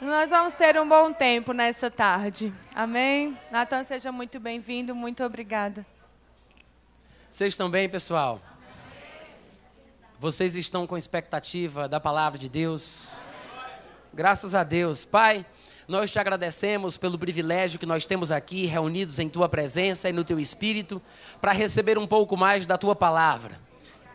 Nós vamos ter um bom tempo nessa tarde. Amém? Natan, seja muito bem-vindo. Muito obrigada. Vocês estão bem, pessoal? Vocês estão com expectativa da palavra de Deus? Graças a Deus. Pai, nós te agradecemos pelo privilégio que nós temos aqui, reunidos em tua presença e no teu espírito, para receber um pouco mais da tua palavra.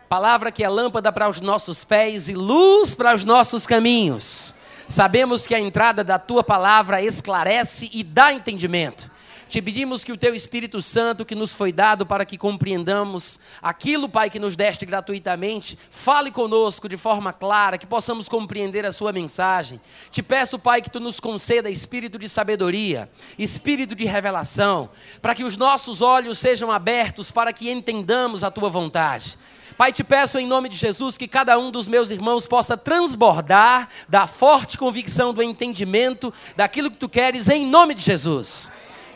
Palavra que é lâmpada para os nossos pés e luz para os nossos caminhos. Sabemos que a entrada da tua palavra esclarece e dá entendimento. Te pedimos que o teu Espírito Santo, que nos foi dado para que compreendamos aquilo, Pai, que nos deste gratuitamente, fale conosco de forma clara, que possamos compreender a sua mensagem. Te peço, Pai, que tu nos conceda espírito de sabedoria, espírito de revelação, para que os nossos olhos sejam abertos para que entendamos a tua vontade. Pai, te peço em nome de Jesus que cada um dos meus irmãos possa transbordar da forte convicção do entendimento daquilo que tu queres em nome de Jesus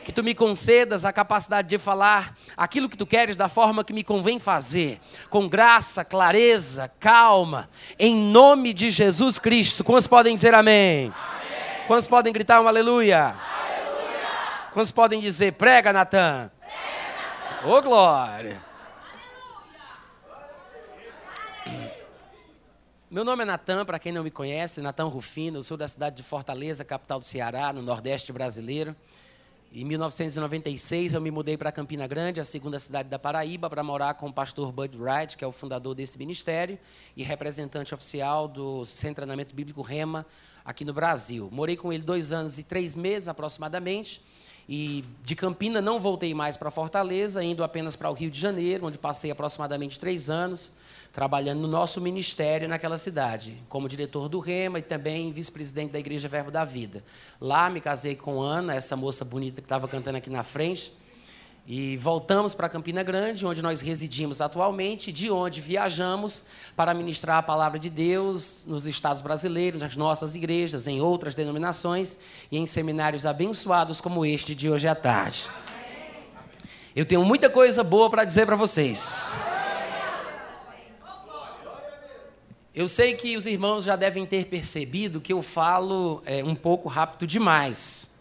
que tu me concedas a capacidade de falar aquilo que tu queres da forma que me convém fazer, com graça, clareza, calma, em nome de Jesus Cristo. Quantos podem dizer amém? amém. Quantos podem gritar um aleluia? aleluia. Quantos podem dizer prega, Natan? Ô oh, glória! Meu nome é Natan, para quem não me conhece, Natan Rufino, sou da cidade de Fortaleza, capital do Ceará, no Nordeste brasileiro. Em 1996, eu me mudei para Campina Grande, a segunda cidade da Paraíba, para morar com o pastor Bud Wright, que é o fundador desse ministério e representante oficial do Centro de Treinamento Bíblico Rema aqui no Brasil. Morei com ele dois anos e três meses aproximadamente. E de Campina não voltei mais para Fortaleza, indo apenas para o Rio de Janeiro, onde passei aproximadamente três anos trabalhando no nosso ministério naquela cidade, como diretor do Rema e também vice-presidente da Igreja Verbo da Vida. Lá me casei com Ana, essa moça bonita que estava cantando aqui na frente, e voltamos para Campina Grande, onde nós residimos atualmente, de onde viajamos para ministrar a palavra de Deus nos estados brasileiros, nas nossas igrejas, em outras denominações e em seminários abençoados como este de hoje à tarde. Eu tenho muita coisa boa para dizer para vocês. Eu sei que os irmãos já devem ter percebido que eu falo é, um pouco rápido demais.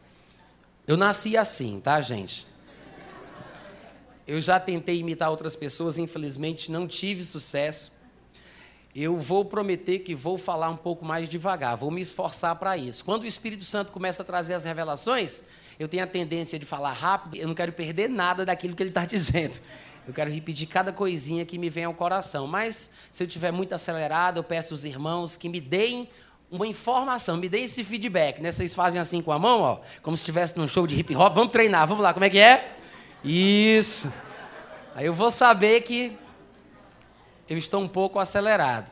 Eu nasci assim, tá, gente? Eu já tentei imitar outras pessoas, infelizmente não tive sucesso. Eu vou prometer que vou falar um pouco mais devagar, vou me esforçar para isso. Quando o Espírito Santo começa a trazer as revelações, eu tenho a tendência de falar rápido, eu não quero perder nada daquilo que ele está dizendo. Eu quero repetir cada coisinha que me vem ao coração. Mas, se eu estiver muito acelerado, eu peço aos irmãos que me deem uma informação, me deem esse feedback. Né? Vocês fazem assim com a mão, ó, como se estivesse num show de hip hop. Vamos treinar, vamos lá, como é que é? Isso. Aí eu vou saber que eu estou um pouco acelerado.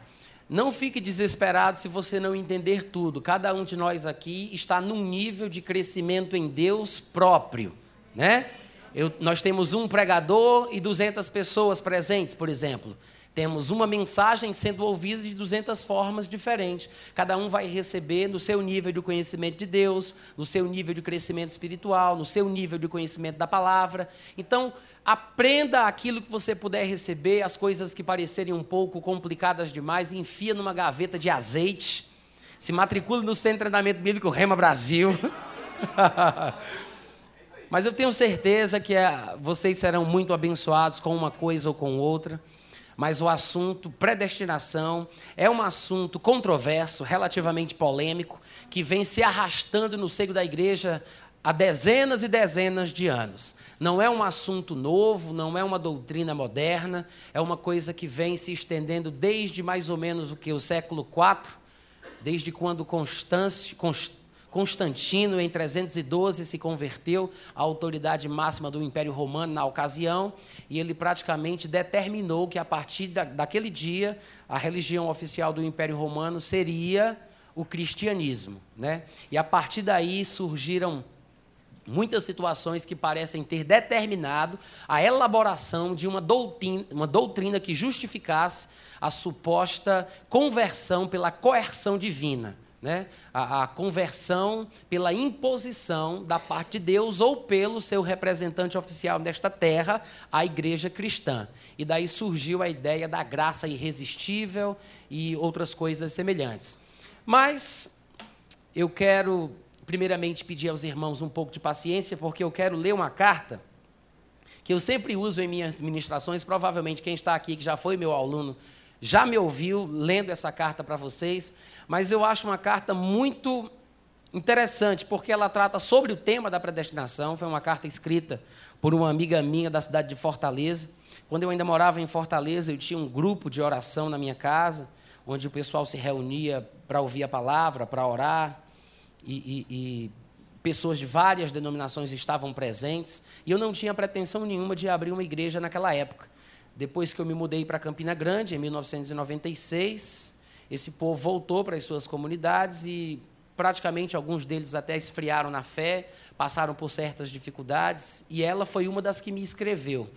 Não fique desesperado se você não entender tudo. Cada um de nós aqui está num nível de crescimento em Deus próprio, né? Eu, nós temos um pregador e 200 pessoas presentes, por exemplo. Temos uma mensagem sendo ouvida de 200 formas diferentes. Cada um vai receber no seu nível de conhecimento de Deus, no seu nível de crescimento espiritual, no seu nível de conhecimento da palavra. Então, aprenda aquilo que você puder receber, as coisas que parecerem um pouco complicadas demais, enfia numa gaveta de azeite. Se matricule no Centro de Treinamento Bíblico Rema Brasil. Mas eu tenho certeza que é, vocês serão muito abençoados com uma coisa ou com outra. Mas o assunto predestinação é um assunto controverso, relativamente polêmico, que vem se arrastando no seio da igreja há dezenas e dezenas de anos. Não é um assunto novo, não é uma doutrina moderna, é uma coisa que vem se estendendo desde mais ou menos o que o século IV, desde quando Constâncio, Const, Constantino, em 312, se converteu à autoridade máxima do Império Romano na ocasião, e ele praticamente determinou que, a partir da, daquele dia, a religião oficial do Império Romano seria o cristianismo. Né? E a partir daí surgiram muitas situações que parecem ter determinado a elaboração de uma doutrina, uma doutrina que justificasse a suposta conversão pela coerção divina né? A, a, conversão pela imposição da parte de Deus ou pelo seu representante oficial nesta terra, a igreja cristã. E daí surgiu a ideia da graça irresistível e outras coisas semelhantes. Mas eu quero, primeiramente, pedir aos irmãos um pouco de paciência, porque eu quero ler uma carta que eu sempre uso em minhas ministrações. Provavelmente quem está aqui, que já foi meu aluno, já me ouviu lendo essa carta para vocês, mas eu acho uma carta muito interessante, porque ela trata sobre o tema da predestinação. Foi uma carta escrita por uma amiga minha da cidade de Fortaleza. Quando eu ainda morava em Fortaleza, eu tinha um grupo de oração na minha casa, onde o pessoal se reunia para ouvir a palavra, para orar, e, e, e pessoas de várias denominações estavam presentes, e eu não tinha pretensão nenhuma de abrir uma igreja naquela época. Depois que eu me mudei para Campina Grande, em 1996, esse povo voltou para as suas comunidades e praticamente alguns deles até esfriaram na fé, passaram por certas dificuldades, e ela foi uma das que me escreveu.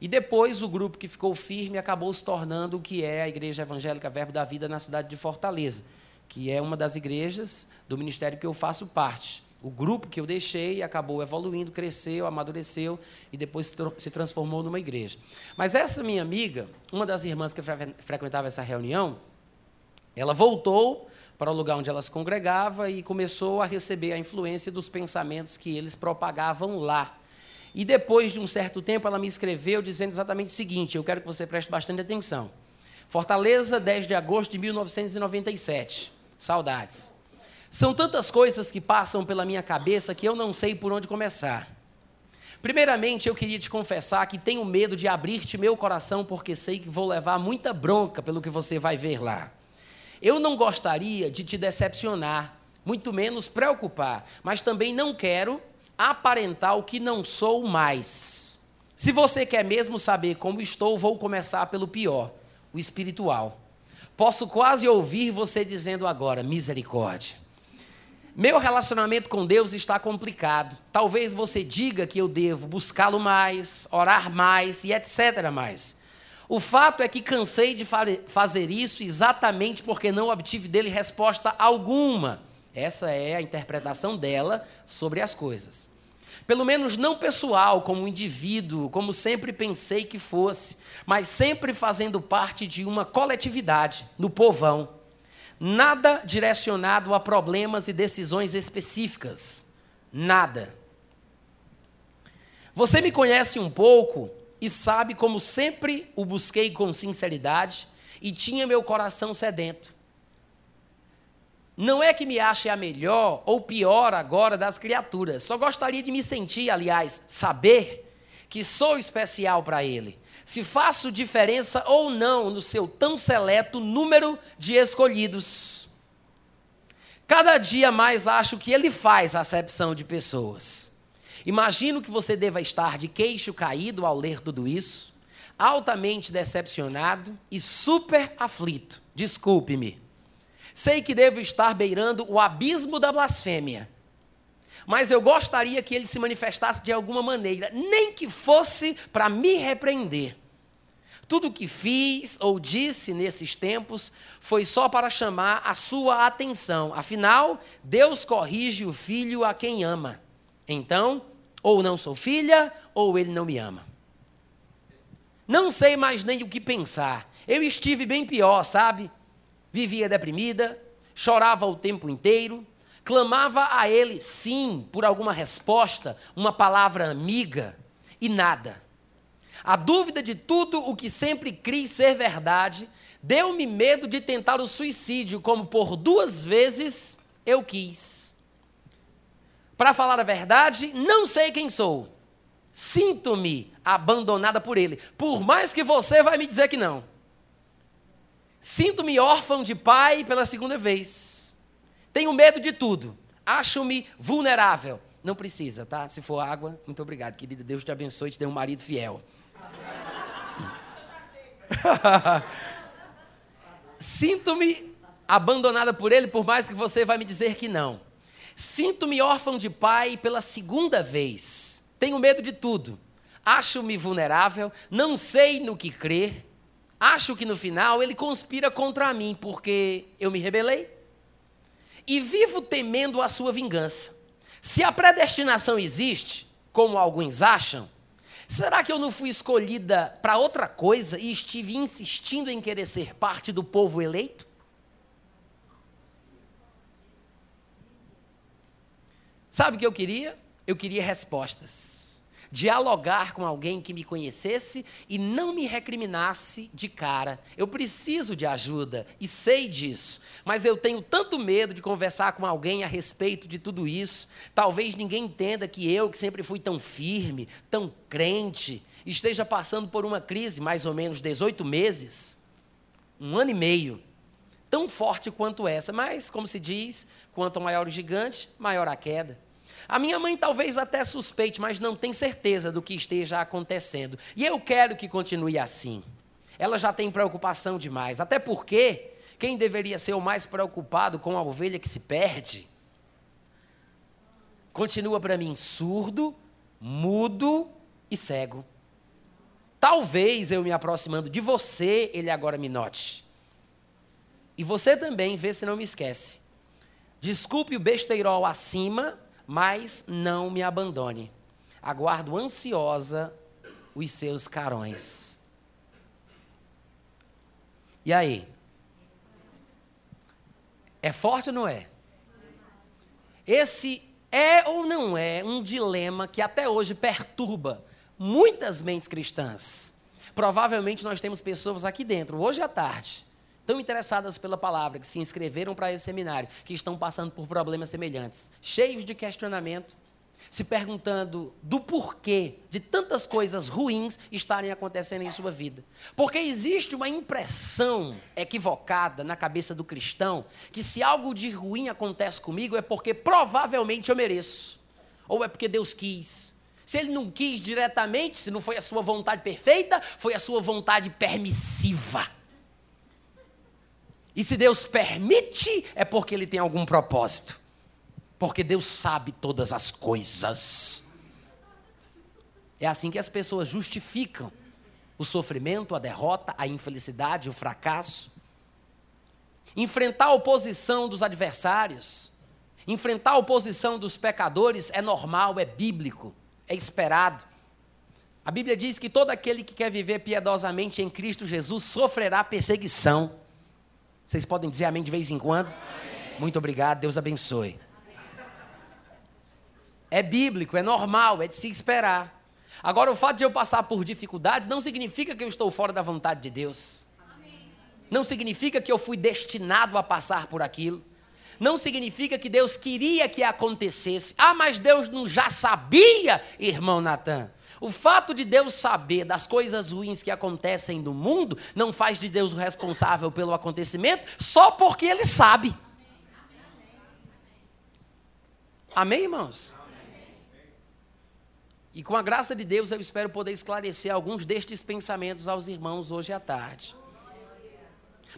E depois o grupo que ficou firme acabou se tornando o que é a Igreja Evangélica Verbo da Vida na cidade de Fortaleza, que é uma das igrejas do ministério que eu faço parte. O grupo que eu deixei acabou evoluindo, cresceu, amadureceu e depois se transformou numa igreja. Mas essa minha amiga, uma das irmãs que frequentava essa reunião, ela voltou para o lugar onde ela se congregava e começou a receber a influência dos pensamentos que eles propagavam lá. E depois de um certo tempo, ela me escreveu dizendo exatamente o seguinte: eu quero que você preste bastante atenção. Fortaleza, 10 de agosto de 1997. Saudades. São tantas coisas que passam pela minha cabeça que eu não sei por onde começar. Primeiramente, eu queria te confessar que tenho medo de abrir-te meu coração, porque sei que vou levar muita bronca pelo que você vai ver lá. Eu não gostaria de te decepcionar, muito menos preocupar, mas também não quero aparentar o que não sou mais. Se você quer mesmo saber como estou, vou começar pelo pior, o espiritual. Posso quase ouvir você dizendo agora: misericórdia. Meu relacionamento com Deus está complicado. Talvez você diga que eu devo buscá-lo mais, orar mais e etc. mais. O fato é que cansei de fazer isso exatamente porque não obtive dele resposta alguma. Essa é a interpretação dela sobre as coisas. Pelo menos não pessoal, como indivíduo, como sempre pensei que fosse, mas sempre fazendo parte de uma coletividade, no povão. Nada direcionado a problemas e decisões específicas. Nada. Você me conhece um pouco e sabe como sempre o busquei com sinceridade e tinha meu coração sedento. Não é que me ache a melhor ou pior agora das criaturas, só gostaria de me sentir, aliás, saber que sou especial para Ele. Se faço diferença ou não no seu tão seleto número de escolhidos. Cada dia mais acho que Ele faz acepção de pessoas. Imagino que você deva estar de queixo caído ao ler tudo isso, altamente decepcionado e super aflito. Desculpe-me. Sei que devo estar beirando o abismo da blasfêmia. Mas eu gostaria que ele se manifestasse de alguma maneira, nem que fosse para me repreender. Tudo o que fiz ou disse nesses tempos foi só para chamar a sua atenção. Afinal, Deus corrige o filho a quem ama. Então, ou não sou filha, ou ele não me ama. Não sei mais nem o que pensar. Eu estive bem pior, sabe? Vivia deprimida, chorava o tempo inteiro, clamava a ele, sim, por alguma resposta, uma palavra amiga, e nada. A dúvida de tudo o que sempre criei ser verdade deu-me medo de tentar o suicídio, como por duas vezes eu quis. Para falar a verdade, não sei quem sou. Sinto-me abandonada por ele, por mais que você vai me dizer que não. Sinto-me órfão de pai pela segunda vez. Tenho medo de tudo. Acho-me vulnerável. Não precisa, tá? Se for água, muito obrigado, querida. Deus te abençoe e te dê um marido fiel. Sinto-me abandonada por ele, por mais que você vai me dizer que não. Sinto-me órfão de pai pela segunda vez. Tenho medo de tudo. Acho-me vulnerável, não sei no que crer. Acho que no final ele conspira contra mim porque eu me rebelei. E vivo temendo a sua vingança. Se a predestinação existe, como alguns acham, será que eu não fui escolhida para outra coisa e estive insistindo em querer ser parte do povo eleito? Sabe o que eu queria? Eu queria respostas dialogar com alguém que me conhecesse e não me recriminasse de cara. Eu preciso de ajuda e sei disso, mas eu tenho tanto medo de conversar com alguém a respeito de tudo isso. Talvez ninguém entenda que eu, que sempre fui tão firme, tão crente, esteja passando por uma crise, mais ou menos 18 meses, um ano e meio, tão forte quanto essa, mas, como se diz, quanto maior o gigante, maior a queda. A minha mãe talvez até suspeite, mas não tem certeza do que esteja acontecendo. E eu quero que continue assim. Ela já tem preocupação demais, até porque quem deveria ser o mais preocupado com a ovelha que se perde continua para mim surdo, mudo e cego. Talvez eu me aproximando de você, ele agora me note. E você também, vê se não me esquece. Desculpe o besteirol acima, mas não me abandone. Aguardo ansiosa os seus carões. E aí? É forte ou não é? Esse é ou não é um dilema que até hoje perturba muitas mentes cristãs. Provavelmente nós temos pessoas aqui dentro, hoje à tarde, tão interessadas pela palavra, que se inscreveram para esse seminário, que estão passando por problemas semelhantes, cheios de questionamento, se perguntando do porquê de tantas coisas ruins estarem acontecendo em sua vida. Porque existe uma impressão equivocada na cabeça do cristão que se algo de ruim acontece comigo é porque provavelmente eu mereço, ou é porque Deus quis. Se ele não quis diretamente, se não foi a sua vontade perfeita, foi a sua vontade permissiva. E se Deus permite, é porque Ele tem algum propósito. Porque Deus sabe todas as coisas. É assim que as pessoas justificam o sofrimento, a derrota, a infelicidade, o fracasso. Enfrentar a oposição dos adversários, enfrentar a oposição dos pecadores é normal, é bíblico, é esperado. A Bíblia diz que todo aquele que quer viver piedosamente em Cristo Jesus sofrerá perseguição. Vocês podem dizer amém de vez em quando? Amém. Muito obrigado, Deus abençoe. É bíblico, é normal, é de se esperar. Agora, o fato de eu passar por dificuldades não significa que eu estou fora da vontade de Deus. Não significa que eu fui destinado a passar por aquilo. Não significa que Deus queria que acontecesse. Ah, mas Deus não já sabia, irmão Natan. O fato de Deus saber das coisas ruins que acontecem no mundo não faz de Deus o responsável pelo acontecimento só porque Ele sabe. Amém, irmãos? E com a graça de Deus, eu espero poder esclarecer alguns destes pensamentos aos irmãos hoje à tarde.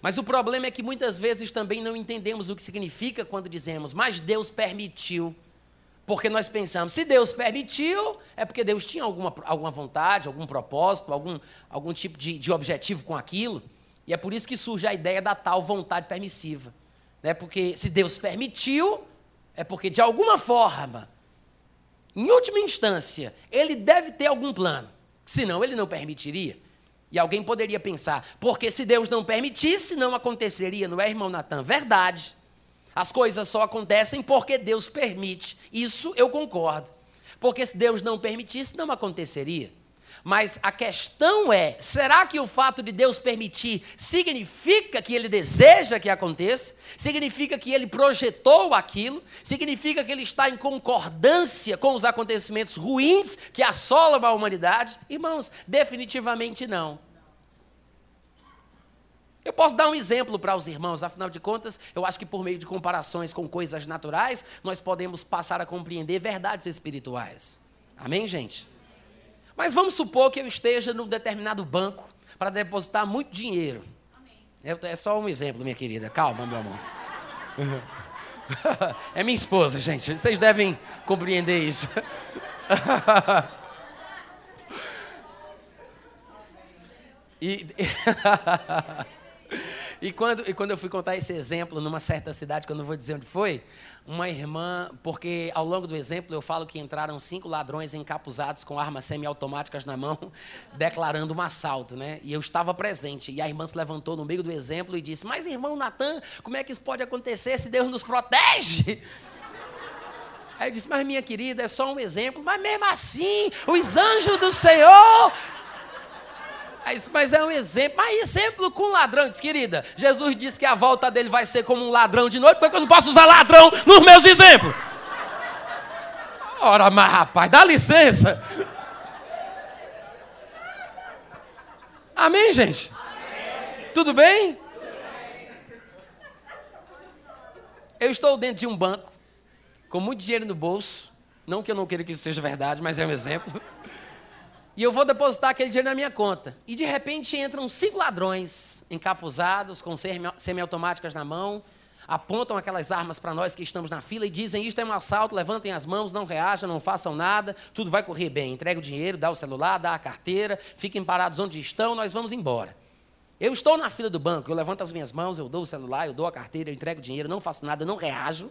Mas o problema é que muitas vezes também não entendemos o que significa quando dizemos, mas Deus permitiu. Porque nós pensamos, se Deus permitiu, é porque Deus tinha alguma, alguma vontade, algum propósito, algum, algum tipo de, de objetivo com aquilo. E é por isso que surge a ideia da tal vontade permissiva. Né? Porque se Deus permitiu, é porque de alguma forma, em última instância, ele deve ter algum plano. Senão ele não permitiria. E alguém poderia pensar, porque se Deus não permitisse, não aconteceria, não é, irmão Natan? Verdade. As coisas só acontecem porque Deus permite. Isso eu concordo. Porque se Deus não permitisse, não aconteceria. Mas a questão é: será que o fato de Deus permitir significa que Ele deseja que aconteça? Significa que Ele projetou aquilo? Significa que Ele está em concordância com os acontecimentos ruins que assolam a humanidade? Irmãos, definitivamente não. Eu posso dar um exemplo para os irmãos, afinal de contas, eu acho que por meio de comparações com coisas naturais, nós podemos passar a compreender verdades espirituais. Amém, gente? Mas vamos supor que eu esteja num determinado banco para depositar muito dinheiro. É só um exemplo, minha querida. Calma, meu amor. É minha esposa, gente. Vocês devem compreender isso. E. E quando, e quando eu fui contar esse exemplo numa certa cidade, que eu não vou dizer onde foi, uma irmã, porque ao longo do exemplo eu falo que entraram cinco ladrões encapuzados com armas semiautomáticas na mão, declarando um assalto, né? E eu estava presente. E a irmã se levantou no meio do exemplo e disse: Mas irmão Natan, como é que isso pode acontecer se Deus nos protege? Aí eu disse, mas minha querida, é só um exemplo. Mas mesmo assim, os anjos do Senhor. Mas é um exemplo. Mas exemplo com ladrão. Disse, querida, Jesus disse que a volta dele vai ser como um ladrão de noite, porque eu não posso usar ladrão nos meus exemplos. Ora, mas rapaz, dá licença. Amém, gente? Amém. Tudo bem? Tudo bem? Eu estou dentro de um banco, com muito dinheiro no bolso. Não que eu não queira que isso seja verdade, mas é um exemplo. E eu vou depositar aquele dinheiro na minha conta. E de repente entram cinco ladrões encapuzados, com semiautomáticas na mão, apontam aquelas armas para nós que estamos na fila e dizem: Isto é um assalto, levantem as mãos, não reajam, não façam nada, tudo vai correr bem. Entrega o dinheiro, dá o celular, dá a carteira, fiquem parados onde estão, nós vamos embora. Eu estou na fila do banco, eu levanto as minhas mãos, eu dou o celular, eu dou a carteira, eu entrego o dinheiro, não faço nada, não reajo.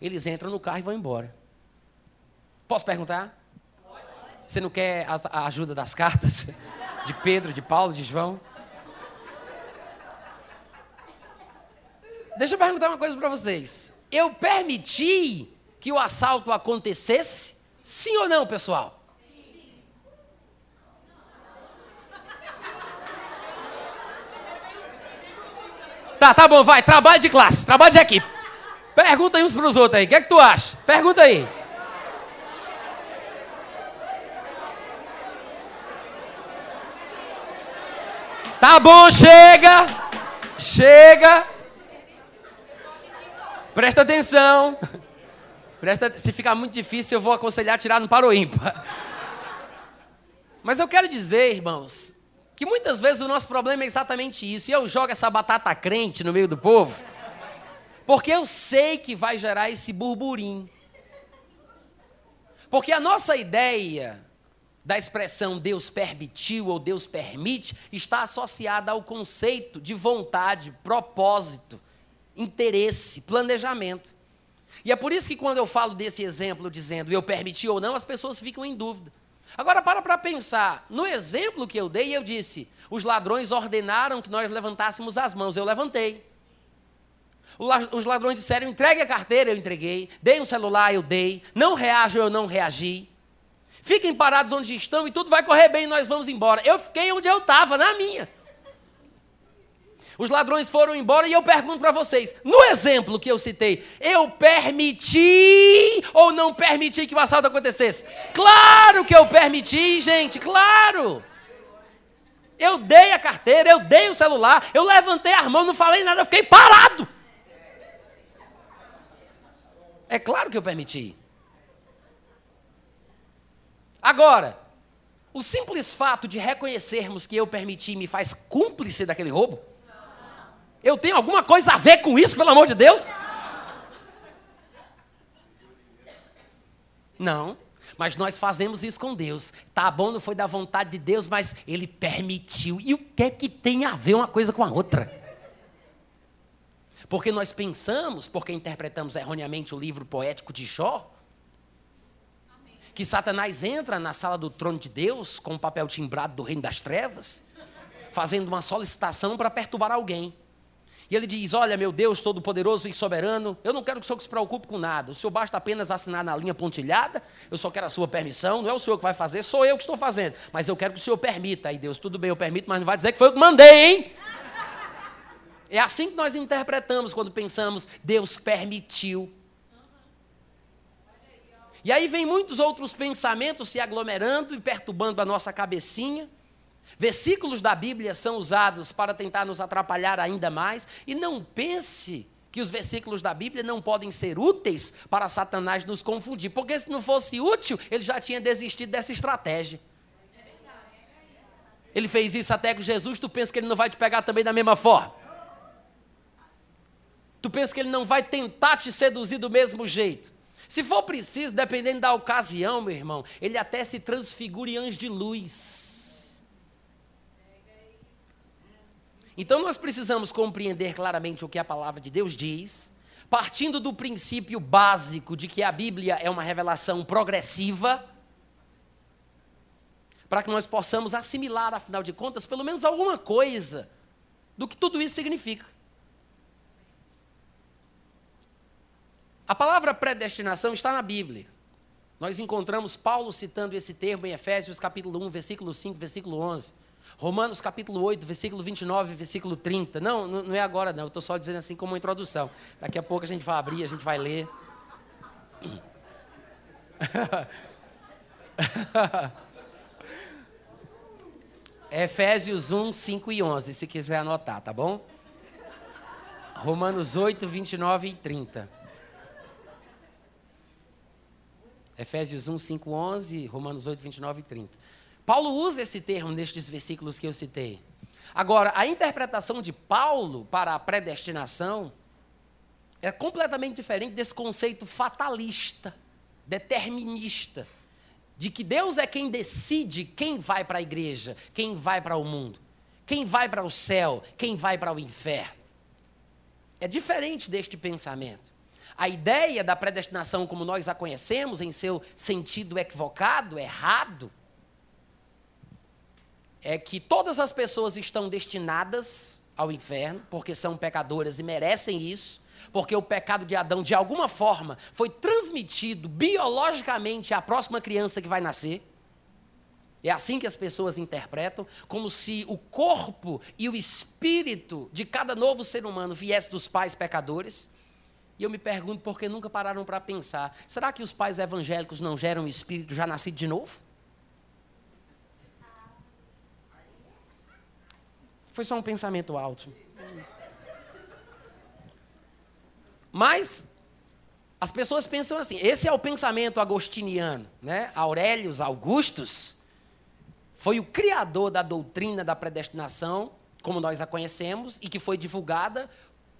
Eles entram no carro e vão embora. Posso perguntar? Você não quer a ajuda das cartas? De Pedro, de Paulo, de João? Deixa eu perguntar uma coisa para vocês. Eu permiti que o assalto acontecesse? Sim ou não, pessoal? Tá, tá bom, vai. Trabalho de classe, trabalho de equipe. Pergunta aí uns para os outros aí. O que é que tu acha? Pergunta aí. Tá bom, chega. Chega. Presta atenção. Presta, se ficar muito difícil, eu vou aconselhar tirar no paro ímpar. Mas eu quero dizer, irmãos, que muitas vezes o nosso problema é exatamente isso. E eu jogo essa batata crente no meio do povo, porque eu sei que vai gerar esse burburinho. Porque a nossa ideia da expressão Deus permitiu ou Deus permite está associada ao conceito de vontade, propósito interesse, planejamento. E é por isso que quando eu falo desse exemplo dizendo eu permiti ou não, as pessoas ficam em dúvida. Agora para para pensar, no exemplo que eu dei, eu disse: os ladrões ordenaram que nós levantássemos as mãos, eu levantei. Os ladrões disseram: entregue a carteira, eu entreguei. Dei um celular, eu dei. Não reajam, eu não reagi. Fiquem parados onde estão e tudo vai correr bem e nós vamos embora. Eu fiquei onde eu estava, na minha. Os ladrões foram embora e eu pergunto para vocês: no exemplo que eu citei, eu permiti ou não permiti que o assalto acontecesse? Claro que eu permiti, gente, claro. Eu dei a carteira, eu dei o celular, eu levantei a mão, não falei nada, eu fiquei parado. É claro que eu permiti. Agora, o simples fato de reconhecermos que eu permiti me faz cúmplice daquele roubo? Eu tenho alguma coisa a ver com isso, pelo amor de Deus? Não. Mas nós fazemos isso com Deus. Tá bom, não foi da vontade de Deus, mas Ele permitiu. E o que é que tem a ver uma coisa com a outra? Porque nós pensamos, porque interpretamos erroneamente o livro poético de Jó, que Satanás entra na sala do trono de Deus com o papel timbrado do reino das trevas, fazendo uma solicitação para perturbar alguém. E ele diz: Olha, meu Deus Todo-Poderoso e Soberano, eu não quero que o Senhor se preocupe com nada. O Senhor basta apenas assinar na linha pontilhada. Eu só quero a sua permissão. Não é o Senhor que vai fazer, sou eu que estou fazendo. Mas eu quero que o Senhor permita. Aí Deus, tudo bem, eu permito, mas não vai dizer que foi eu que mandei, hein? É assim que nós interpretamos quando pensamos, Deus permitiu. E aí vem muitos outros pensamentos se aglomerando e perturbando a nossa cabecinha. Versículos da Bíblia são usados para tentar nos atrapalhar ainda mais, e não pense que os versículos da Bíblia não podem ser úteis para Satanás nos confundir, porque se não fosse útil, ele já tinha desistido dessa estratégia. Ele fez isso até com Jesus, tu pensa que ele não vai te pegar também da mesma forma? Tu pensa que ele não vai tentar te seduzir do mesmo jeito? Se for preciso, dependendo da ocasião, meu irmão, ele até se transfigura em anjo de luz. Então nós precisamos compreender claramente o que a palavra de Deus diz, partindo do princípio básico de que a Bíblia é uma revelação progressiva, para que nós possamos assimilar, afinal de contas, pelo menos alguma coisa do que tudo isso significa. A palavra predestinação está na Bíblia. Nós encontramos Paulo citando esse termo em Efésios capítulo 1, versículo 5, versículo 11. Romanos capítulo 8, versículo 29, versículo 30. Não, não é agora não, eu estou só dizendo assim como introdução. Daqui a pouco a gente vai abrir, a gente vai ler. Efésios 1, 5 e 11, se quiser anotar, tá bom? Romanos 8, 29 e 30. Efésios 1, 5, 11, Romanos 8, 29 e 30. Paulo usa esse termo nestes versículos que eu citei. Agora, a interpretação de Paulo para a predestinação é completamente diferente desse conceito fatalista, determinista, de que Deus é quem decide quem vai para a igreja, quem vai para o mundo, quem vai para o céu, quem vai para o inferno. É diferente deste pensamento. A ideia da predestinação, como nós a conhecemos, em seu sentido equivocado, errado, é que todas as pessoas estão destinadas ao inferno, porque são pecadoras e merecem isso, porque o pecado de Adão, de alguma forma, foi transmitido biologicamente à próxima criança que vai nascer. É assim que as pessoas interpretam, como se o corpo e o espírito de cada novo ser humano viesse dos pais pecadores. E eu me pergunto por que nunca pararam para pensar: será que os pais evangélicos não geram espírito já nascido de novo? Foi só um pensamento alto. Mas as pessoas pensam assim, esse é o pensamento agostiniano, né? Aurelius Augustus foi o criador da doutrina da predestinação, como nós a conhecemos, e que foi divulgada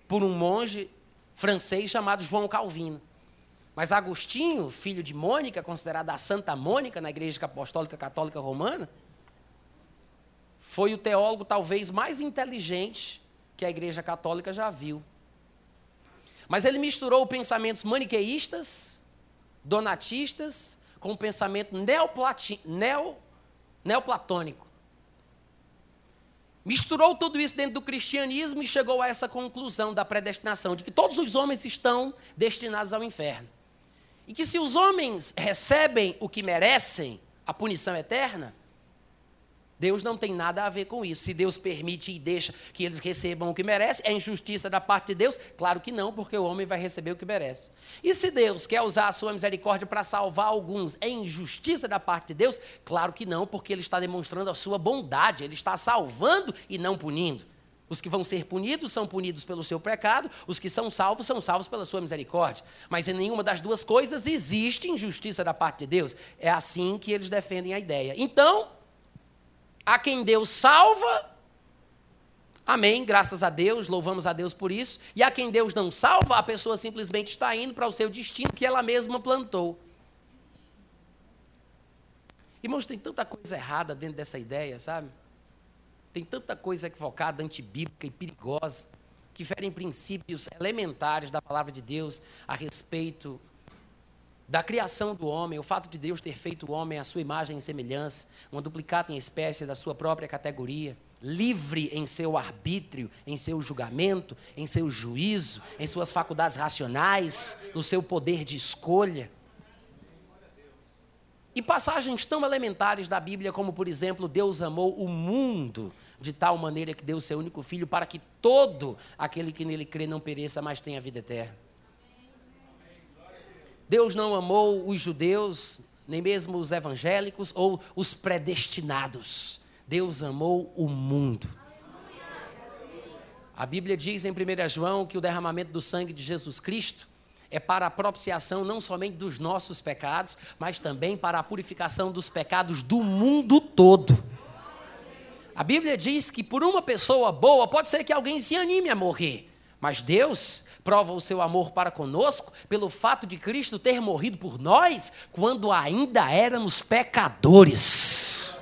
por um monge francês chamado João Calvino. Mas Agostinho, filho de Mônica, considerada a Santa Mônica na Igreja Apostólica Católica Romana, foi o teólogo talvez mais inteligente que a Igreja Católica já viu. Mas ele misturou pensamentos maniqueístas, donatistas, com o pensamento neoplatônico. Misturou tudo isso dentro do cristianismo e chegou a essa conclusão da predestinação, de que todos os homens estão destinados ao inferno. E que se os homens recebem o que merecem, a punição eterna, Deus não tem nada a ver com isso. Se Deus permite e deixa que eles recebam o que merecem, é injustiça da parte de Deus? Claro que não, porque o homem vai receber o que merece. E se Deus quer usar a sua misericórdia para salvar alguns, é injustiça da parte de Deus? Claro que não, porque ele está demonstrando a sua bondade, ele está salvando e não punindo. Os que vão ser punidos são punidos pelo seu pecado, os que são salvos são salvos pela sua misericórdia. Mas em nenhuma das duas coisas existe injustiça da parte de Deus. É assim que eles defendem a ideia. Então, a quem Deus salva, amém, graças a Deus, louvamos a Deus por isso. E a quem Deus não salva, a pessoa simplesmente está indo para o seu destino que ela mesma plantou. Irmãos, tem tanta coisa errada dentro dessa ideia, sabe? Tem tanta coisa equivocada, antibíblica e perigosa, que ferem princípios elementares da palavra de Deus a respeito da criação do homem, o fato de Deus ter feito o homem à sua imagem e semelhança, uma duplicata em espécie da sua própria categoria, livre em seu arbítrio, em seu julgamento, em seu juízo, em suas faculdades racionais, no seu poder de escolha. E passagens tão elementares da Bíblia, como, por exemplo, Deus amou o mundo de tal maneira que deu seu único filho para que todo aquele que nele crê não pereça, mas tenha vida eterna. Deus não amou os judeus, nem mesmo os evangélicos ou os predestinados. Deus amou o mundo. A Bíblia diz em 1 João que o derramamento do sangue de Jesus Cristo é para a propiciação não somente dos nossos pecados, mas também para a purificação dos pecados do mundo todo. A Bíblia diz que por uma pessoa boa pode ser que alguém se anime a morrer, mas Deus prova o seu amor para conosco pelo fato de Cristo ter morrido por nós quando ainda éramos pecadores.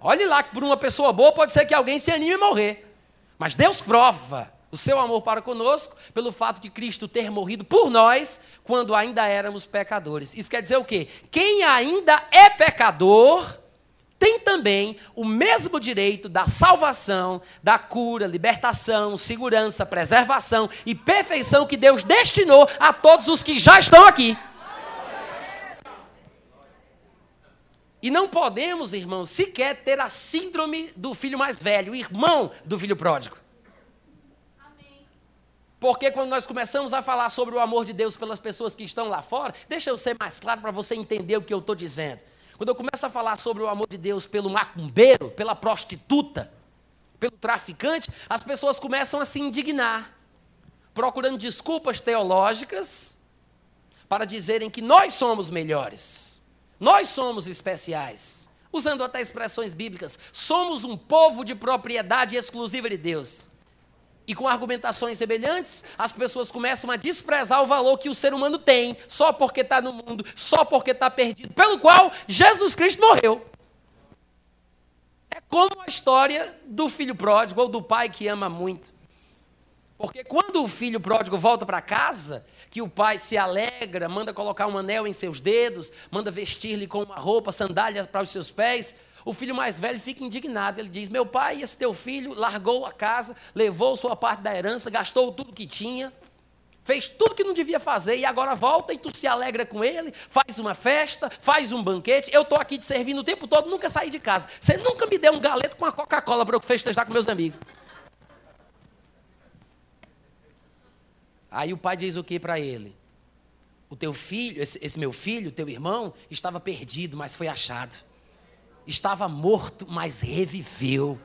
Olhe lá que por uma pessoa boa pode ser que alguém se anime a morrer. Mas Deus prova o seu amor para conosco pelo fato de Cristo ter morrido por nós quando ainda éramos pecadores. Isso quer dizer o quê? Quem ainda é pecador, tem também o mesmo direito da salvação, da cura, libertação, segurança, preservação e perfeição que Deus destinou a todos os que já estão aqui. E não podemos, irmãos, sequer ter a síndrome do filho mais velho, irmão do filho pródigo. Porque quando nós começamos a falar sobre o amor de Deus pelas pessoas que estão lá fora, deixa eu ser mais claro para você entender o que eu estou dizendo. Quando eu começo a falar sobre o amor de Deus pelo macumbeiro, pela prostituta, pelo traficante, as pessoas começam a se indignar, procurando desculpas teológicas para dizerem que nós somos melhores. Nós somos especiais. Usando até expressões bíblicas, somos um povo de propriedade exclusiva de Deus. E com argumentações semelhantes, as pessoas começam a desprezar o valor que o ser humano tem, só porque está no mundo, só porque está perdido, pelo qual Jesus Cristo morreu. É como a história do filho pródigo ou do pai que ama muito. Porque quando o filho pródigo volta para casa, que o pai se alegra, manda colocar um anel em seus dedos, manda vestir-lhe com uma roupa, sandálias para os seus pés, o filho mais velho fica indignado. Ele diz: Meu pai, esse teu filho largou a casa, levou sua parte da herança, gastou tudo que tinha, fez tudo que não devia fazer e agora volta e tu se alegra com ele, faz uma festa, faz um banquete. Eu estou aqui te servindo o tempo todo, nunca saí de casa. Você nunca me deu um galeto com a Coca-Cola para eu festejar com meus amigos. Aí o pai diz o que para ele? O teu filho, esse, esse meu filho, teu irmão, estava perdido, mas foi achado. Estava morto, mas reviveu.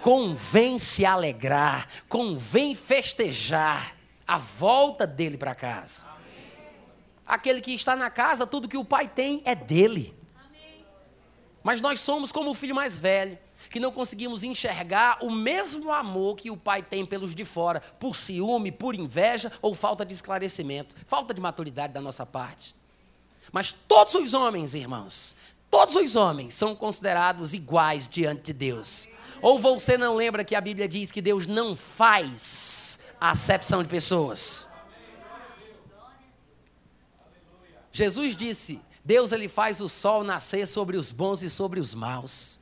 Convém se alegrar, convém festejar a volta dele para casa. Aquele que está na casa, tudo que o pai tem é dele. Mas nós somos como o filho mais velho que não conseguimos enxergar o mesmo amor que o pai tem pelos de fora, por ciúme, por inveja ou falta de esclarecimento, falta de maturidade da nossa parte. Mas todos os homens, irmãos, todos os homens são considerados iguais diante de Deus. Ou você não lembra que a Bíblia diz que Deus não faz acepção de pessoas? Jesus disse: Deus ele faz o sol nascer sobre os bons e sobre os maus.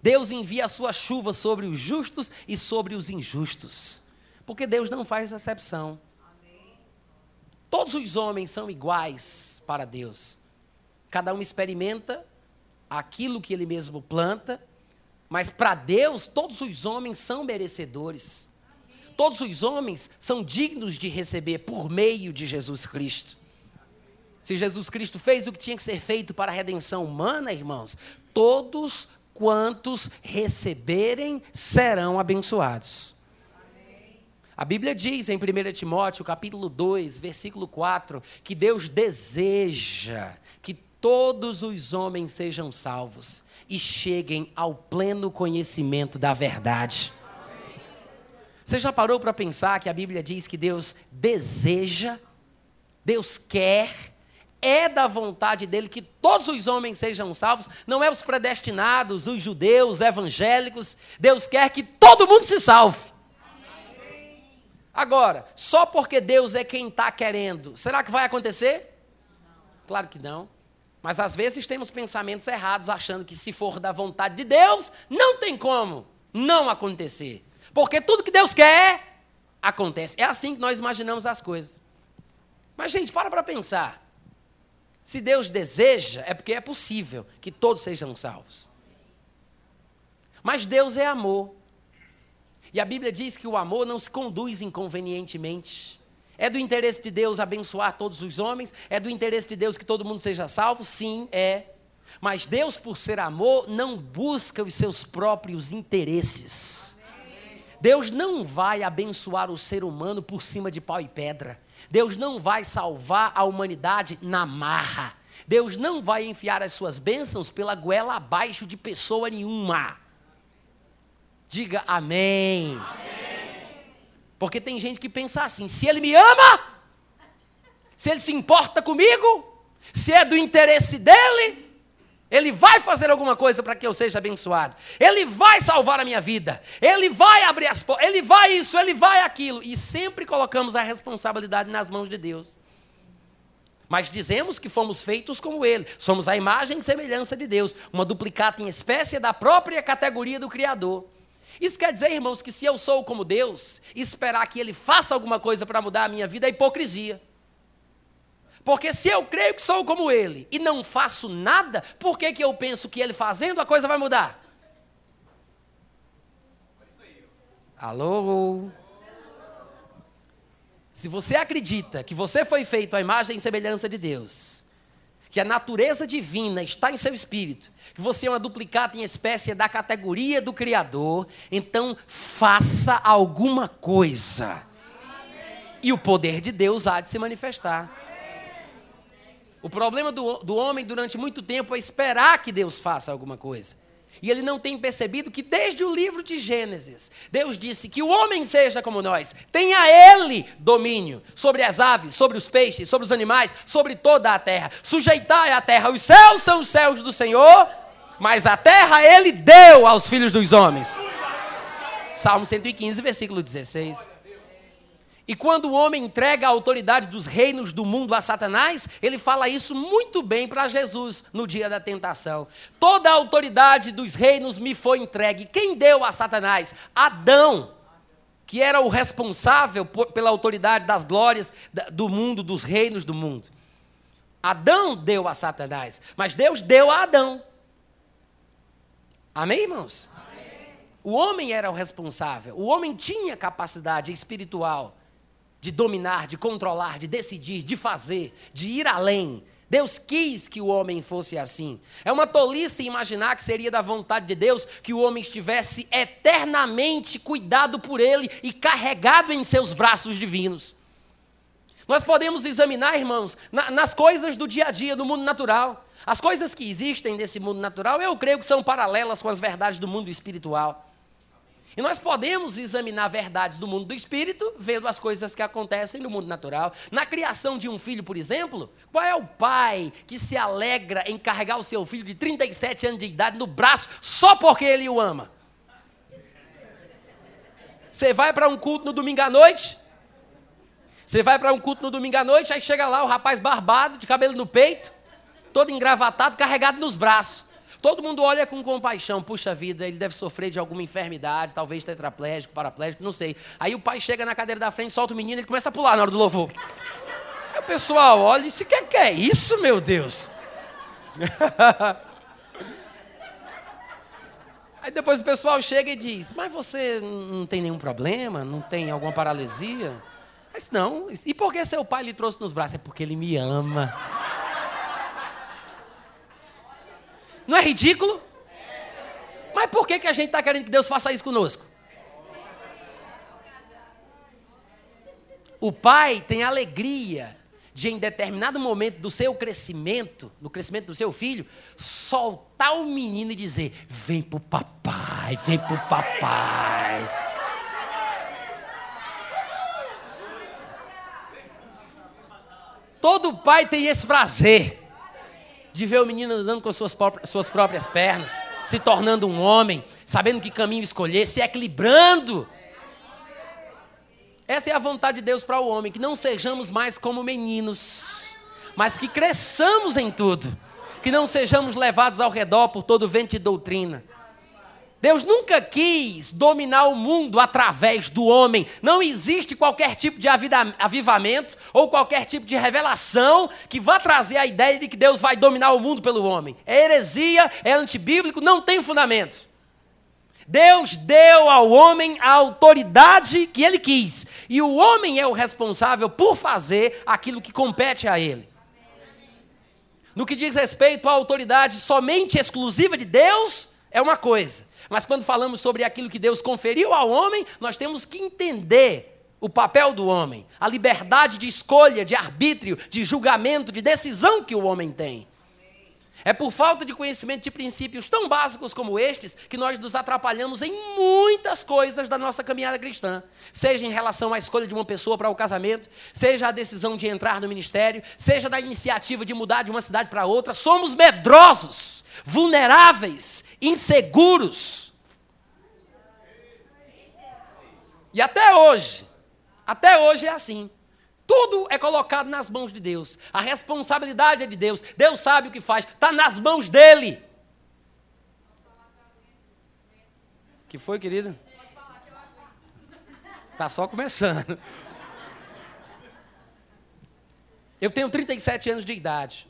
Deus envia a sua chuva sobre os justos e sobre os injustos. Porque Deus não faz exceção. Todos os homens são iguais para Deus. Cada um experimenta aquilo que ele mesmo planta, mas para Deus todos os homens são merecedores. Todos os homens são dignos de receber por meio de Jesus Cristo. Se Jesus Cristo fez o que tinha que ser feito para a redenção humana, irmãos, todos quantos receberem serão abençoados. A Bíblia diz em 1 Timóteo, capítulo 2, versículo 4, que Deus deseja que todos os homens sejam salvos e cheguem ao pleno conhecimento da verdade. Você já parou para pensar que a Bíblia diz que Deus deseja, Deus quer é da vontade dele que todos os homens sejam salvos, não é os predestinados, os judeus, evangélicos. Deus quer que todo mundo se salve. Agora, só porque Deus é quem está querendo, será que vai acontecer? Claro que não. Mas às vezes temos pensamentos errados, achando que se for da vontade de Deus, não tem como não acontecer. Porque tudo que Deus quer, acontece. É assim que nós imaginamos as coisas. Mas, gente, para para pensar. Se Deus deseja, é porque é possível que todos sejam salvos. Mas Deus é amor. E a Bíblia diz que o amor não se conduz inconvenientemente. É do interesse de Deus abençoar todos os homens? É do interesse de Deus que todo mundo seja salvo? Sim, é. Mas Deus, por ser amor, não busca os seus próprios interesses. Deus não vai abençoar o ser humano por cima de pau e pedra. Deus não vai salvar a humanidade na marra. Deus não vai enfiar as suas bênçãos pela goela abaixo de pessoa nenhuma. Diga amém. amém. Porque tem gente que pensa assim: se ele me ama, se ele se importa comigo, se é do interesse dele, ele vai fazer alguma coisa para que eu seja abençoado. Ele vai salvar a minha vida. Ele vai abrir as portas. Ele vai isso, ele vai aquilo. E sempre colocamos a responsabilidade nas mãos de Deus. Mas dizemos que fomos feitos como Ele. Somos a imagem e semelhança de Deus, uma duplicata em espécie da própria categoria do Criador. Isso quer dizer, irmãos, que se eu sou como Deus, esperar que Ele faça alguma coisa para mudar a minha vida é hipocrisia. Porque se eu creio que sou como Ele e não faço nada, por que, que eu penso que Ele fazendo a coisa vai mudar? Alô? Se você acredita que você foi feito à imagem e semelhança de Deus, que a natureza divina está em seu espírito, que você é uma duplicata em espécie da categoria do Criador, então faça alguma coisa. E o poder de Deus há de se manifestar. O problema do, do homem durante muito tempo é esperar que Deus faça alguma coisa. E ele não tem percebido que desde o livro de Gênesis, Deus disse que o homem seja como nós, tenha ele domínio sobre as aves, sobre os peixes, sobre os animais, sobre toda a terra. Sujeitai a terra, os céus são os céus do Senhor, mas a terra ele deu aos filhos dos homens. Salmo 115, versículo 16. E quando o homem entrega a autoridade dos reinos do mundo a Satanás, ele fala isso muito bem para Jesus no dia da tentação. Toda a autoridade dos reinos me foi entregue. Quem deu a Satanás? Adão, que era o responsável por, pela autoridade das glórias do mundo, dos reinos do mundo. Adão deu a Satanás, mas Deus deu a Adão. Amém, irmãos? Amém. O homem era o responsável, o homem tinha capacidade espiritual de dominar, de controlar, de decidir, de fazer, de ir além. Deus quis que o homem fosse assim. É uma tolice imaginar que seria da vontade de Deus que o homem estivesse eternamente cuidado por ele e carregado em seus braços divinos. Nós podemos examinar, irmãos, na, nas coisas do dia a dia, do mundo natural. As coisas que existem nesse mundo natural, eu creio que são paralelas com as verdades do mundo espiritual. E nós podemos examinar verdades do mundo do espírito, vendo as coisas que acontecem no mundo natural. Na criação de um filho, por exemplo, qual é o pai que se alegra em carregar o seu filho de 37 anos de idade no braço só porque ele o ama? Você vai para um culto no domingo à noite? Você vai para um culto no domingo à noite, aí chega lá o rapaz barbado, de cabelo no peito, todo engravatado, carregado nos braços. Todo mundo olha com compaixão, puxa vida, ele deve sofrer de alguma enfermidade, talvez tetraplégico, paraplégico, não sei. Aí o pai chega na cadeira da frente, solta o menino, ele começa a pular na hora do louvor. Aí o pessoal olha e diz: que, que é isso, meu Deus? Aí depois o pessoal chega e diz: Mas você não tem nenhum problema? Não tem alguma paralisia? Mas não. E por que seu pai lhe trouxe nos braços? É porque ele me ama. Não é ridículo? Mas por que, que a gente está querendo que Deus faça isso conosco? O pai tem alegria de, em determinado momento do seu crescimento, no crescimento do seu filho, soltar o menino e dizer: Vem pro papai, vem pro papai. Todo pai tem esse prazer de ver o menino andando com suas próprias, suas próprias pernas, se tornando um homem, sabendo que caminho escolher, se equilibrando. Essa é a vontade de Deus para o homem, que não sejamos mais como meninos, mas que cresçamos em tudo, que não sejamos levados ao redor por todo vento de doutrina Deus nunca quis dominar o mundo através do homem. Não existe qualquer tipo de avivamento ou qualquer tipo de revelação que vá trazer a ideia de que Deus vai dominar o mundo pelo homem. É heresia, é antibíblico, não tem fundamento. Deus deu ao homem a autoridade que ele quis, e o homem é o responsável por fazer aquilo que compete a ele. No que diz respeito à autoridade somente exclusiva de Deus, é uma coisa. Mas quando falamos sobre aquilo que Deus conferiu ao homem, nós temos que entender o papel do homem, a liberdade de escolha, de arbítrio, de julgamento, de decisão que o homem tem. É por falta de conhecimento de princípios tão básicos como estes que nós nos atrapalhamos em muitas coisas da nossa caminhada cristã. Seja em relação à escolha de uma pessoa para o casamento, seja a decisão de entrar no ministério, seja da iniciativa de mudar de uma cidade para outra. Somos medrosos, vulneráveis, inseguros. E até hoje, até hoje é assim. Tudo é colocado nas mãos de Deus. A responsabilidade é de Deus. Deus sabe o que faz. Está nas mãos dele. Que foi, querida? Está só começando. Eu tenho 37 anos de idade.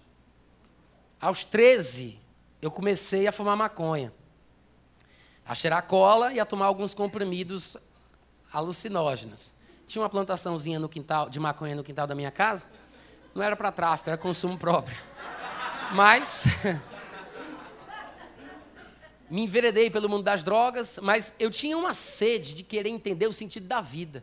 Aos 13, eu comecei a fumar maconha, a cheirar cola e a tomar alguns comprimidos alucinógenos. Tinha uma plantaçãozinha no quintal de maconha no quintal da minha casa. Não era para tráfico, era consumo próprio. Mas me enveredei pelo mundo das drogas, mas eu tinha uma sede de querer entender o sentido da vida.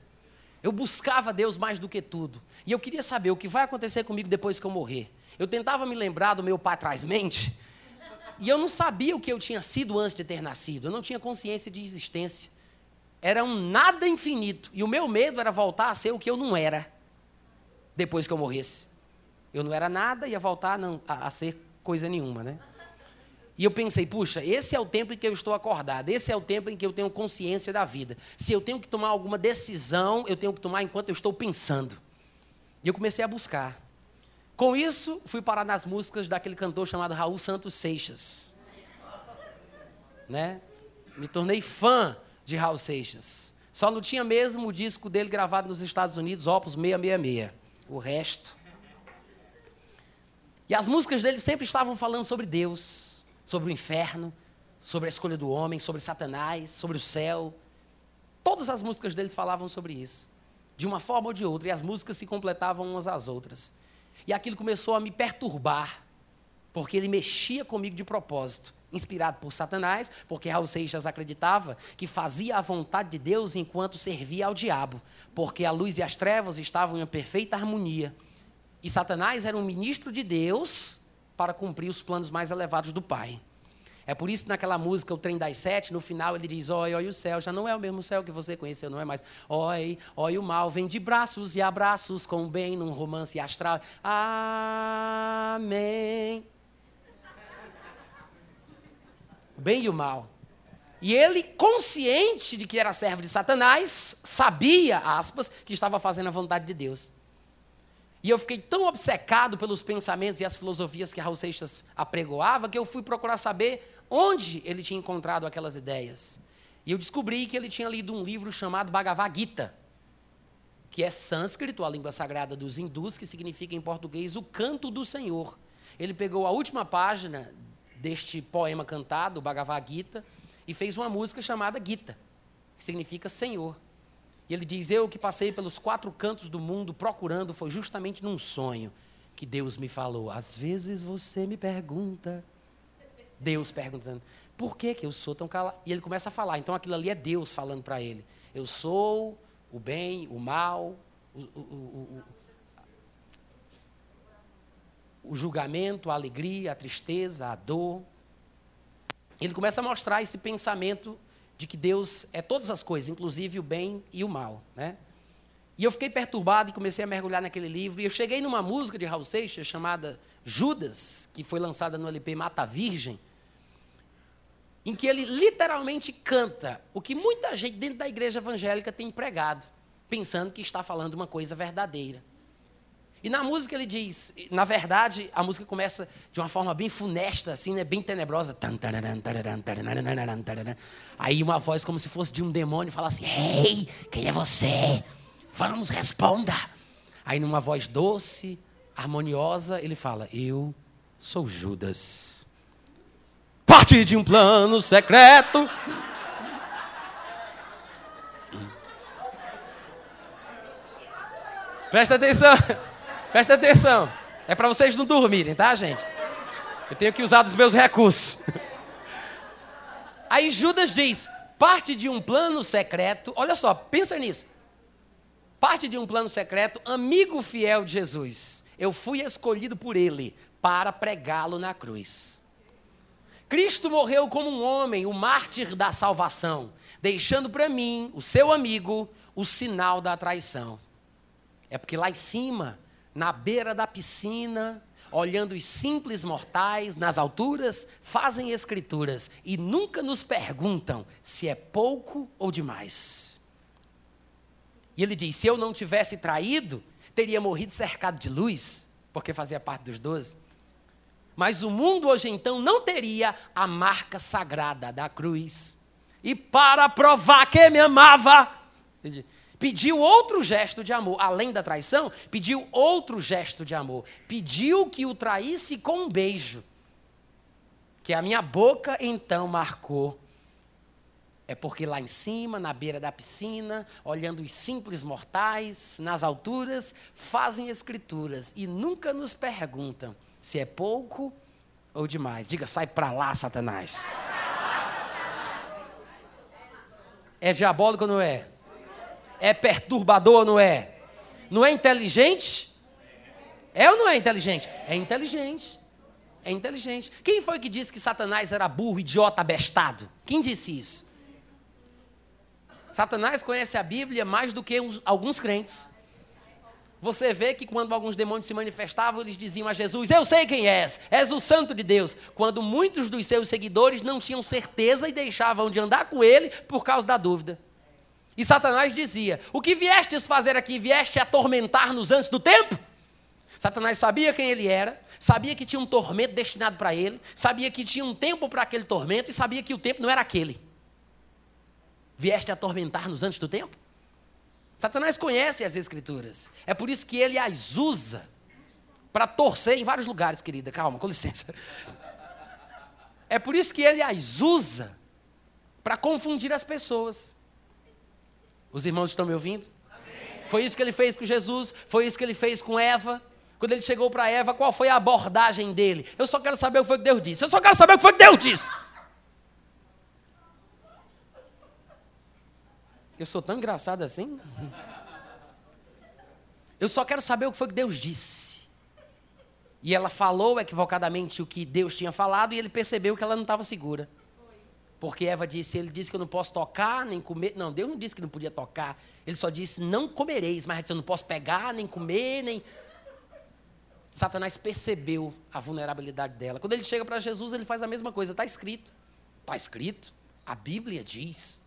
Eu buscava Deus mais do que tudo. E eu queria saber o que vai acontecer comigo depois que eu morrer. Eu tentava me lembrar do meu pai atrás mente, e eu não sabia o que eu tinha sido antes de ter nascido. Eu não tinha consciência de existência. Era um nada infinito. E o meu medo era voltar a ser o que eu não era depois que eu morresse. Eu não era nada, ia voltar a, não, a, a ser coisa nenhuma, né? E eu pensei, puxa, esse é o tempo em que eu estou acordado, esse é o tempo em que eu tenho consciência da vida. Se eu tenho que tomar alguma decisão, eu tenho que tomar enquanto eu estou pensando. E eu comecei a buscar. Com isso, fui parar nas músicas daquele cantor chamado Raul Santos Seixas. Né? Me tornei fã de Raul Seixas. Só não tinha mesmo o disco dele gravado nos Estados Unidos, Opus 666. O resto. E as músicas dele sempre estavam falando sobre Deus sobre o inferno, sobre a escolha do homem, sobre Satanás, sobre o céu. Todas as músicas deles falavam sobre isso, de uma forma ou de outra, e as músicas se completavam umas às outras. E aquilo começou a me perturbar, porque ele mexia comigo de propósito, inspirado por Satanás, porque Raul Seixas acreditava que fazia a vontade de Deus enquanto servia ao diabo, porque a luz e as trevas estavam em perfeita harmonia. E Satanás era um ministro de Deus para cumprir os planos mais elevados do Pai. É por isso que naquela música, O Trem das Sete, no final ele diz: Oi, oi, o céu já não é o mesmo céu que você conheceu, não é mais. Oi, oi, o mal vem de braços e abraços com o bem num romance astral. Amém. O bem e o mal. E ele, consciente de que era servo de Satanás, sabia, aspas, que estava fazendo a vontade de Deus. E eu fiquei tão obcecado pelos pensamentos e as filosofias que Raul Seixas apregoava que eu fui procurar saber onde ele tinha encontrado aquelas ideias. E eu descobri que ele tinha lido um livro chamado Bhagavad Gita, que é sânscrito, a língua sagrada dos hindus, que significa em português o canto do Senhor. Ele pegou a última página deste poema cantado, Bhagavad Gita, e fez uma música chamada Gita, que significa Senhor. E ele diz: Eu que passei pelos quatro cantos do mundo procurando, foi justamente num sonho que Deus me falou. Às vezes você me pergunta, Deus perguntando, por que, que eu sou tão calado? E ele começa a falar. Então aquilo ali é Deus falando para ele: Eu sou o bem, o mal, o, o, o, o julgamento, a alegria, a tristeza, a dor. Ele começa a mostrar esse pensamento de que Deus é todas as coisas, inclusive o bem e o mal, né? E eu fiquei perturbado e comecei a mergulhar naquele livro. E eu cheguei numa música de Raul Seixas chamada Judas, que foi lançada no LP Mata Virgem, em que ele literalmente canta o que muita gente dentro da igreja evangélica tem pregado, pensando que está falando uma coisa verdadeira. E na música ele diz, na verdade, a música começa de uma forma bem funesta, assim, né, bem tenebrosa. Aí uma voz como se fosse de um demônio fala assim: Ei, quem é você? Vamos, responda. Aí numa voz doce, harmoniosa, ele fala: Eu sou Judas. De um plano secreto. Presta atenção. Presta atenção. É para vocês não dormirem, tá, gente? Eu tenho que usar dos meus recursos. Aí Judas diz: parte de um plano secreto. Olha só, pensa nisso. Parte de um plano secreto, amigo fiel de Jesus. Eu fui escolhido por ele para pregá-lo na cruz. Cristo morreu como um homem, o mártir da salvação, deixando para mim, o seu amigo, o sinal da traição. É porque lá em cima na beira da piscina, olhando os simples mortais nas alturas, fazem escrituras e nunca nos perguntam se é pouco ou demais. E ele diz: se eu não tivesse traído, teria morrido cercado de luz, porque fazia parte dos doze. Mas o mundo hoje então não teria a marca sagrada da cruz. E para provar que me amava, pediu outro gesto de amor. Além da traição, pediu outro gesto de amor. Pediu que o traísse com um beijo. Que a minha boca então marcou é porque lá em cima, na beira da piscina, olhando os simples mortais, nas alturas, fazem escrituras e nunca nos perguntam se é pouco ou demais. Diga, sai para lá, Satanás. É diabólico ou não é? É perturbador ou não é? Não é inteligente? É ou não é inteligente? É inteligente. É inteligente. Quem foi que disse que Satanás era burro, idiota, abestado? Quem disse isso? Satanás conhece a Bíblia mais do que uns, alguns crentes. Você vê que quando alguns demônios se manifestavam, eles diziam a Jesus: Eu sei quem és, és o Santo de Deus. Quando muitos dos seus seguidores não tinham certeza e deixavam de andar com ele por causa da dúvida. E Satanás dizia: O que viestes fazer aqui? Vieste atormentar-nos antes do tempo? Satanás sabia quem ele era, sabia que tinha um tormento destinado para ele, sabia que tinha um tempo para aquele tormento e sabia que o tempo não era aquele vieste atormentar-nos antes do tempo? Satanás conhece as Escrituras. É por isso que ele as usa para torcer em vários lugares, querida. Calma, com licença. É por isso que ele as usa para confundir as pessoas. Os irmãos estão me ouvindo? Foi isso que ele fez com Jesus, foi isso que ele fez com Eva. Quando ele chegou para Eva, qual foi a abordagem dele? Eu só quero saber o que foi que Deus disse. Eu só quero saber o que foi que Deus disse. Eu sou tão engraçado assim? Eu só quero saber o que foi que Deus disse. E ela falou equivocadamente o que Deus tinha falado e ele percebeu que ela não estava segura. Porque Eva disse, ele disse que eu não posso tocar, nem comer. Não, Deus não disse que não podia tocar. Ele só disse, não comereis, mas disse, eu não posso pegar, nem comer, nem. Satanás percebeu a vulnerabilidade dela. Quando ele chega para Jesus, ele faz a mesma coisa. Está escrito. Está escrito. A Bíblia diz.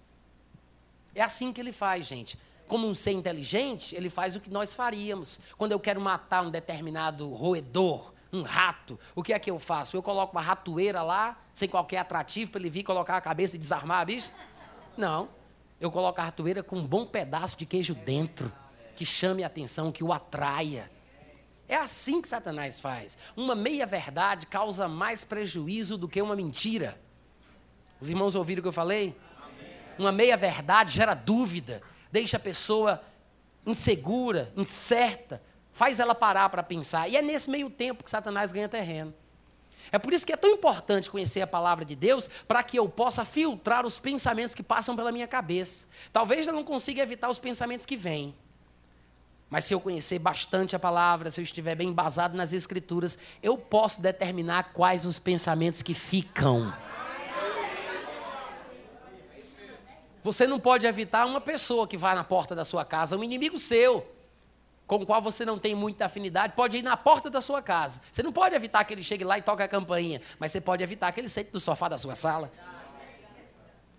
É assim que ele faz, gente. Como um ser inteligente, ele faz o que nós faríamos. Quando eu quero matar um determinado roedor, um rato, o que é que eu faço? Eu coloco uma ratoeira lá, sem qualquer atrativo, para ele vir colocar a cabeça e desarmar a bicha? Não. Eu coloco a ratoeira com um bom pedaço de queijo dentro, que chame a atenção, que o atraia. É assim que Satanás faz. Uma meia-verdade causa mais prejuízo do que uma mentira. Os irmãos ouviram o que eu falei? Uma meia-verdade gera dúvida, deixa a pessoa insegura, incerta, faz ela parar para pensar. E é nesse meio tempo que Satanás ganha terreno. É por isso que é tão importante conhecer a palavra de Deus, para que eu possa filtrar os pensamentos que passam pela minha cabeça. Talvez eu não consiga evitar os pensamentos que vêm. Mas se eu conhecer bastante a palavra, se eu estiver bem embasado nas escrituras, eu posso determinar quais os pensamentos que ficam. Você não pode evitar uma pessoa que vai na porta da sua casa, um inimigo seu, com o qual você não tem muita afinidade, pode ir na porta da sua casa. Você não pode evitar que ele chegue lá e toque a campainha, mas você pode evitar que ele sente no sofá da sua sala.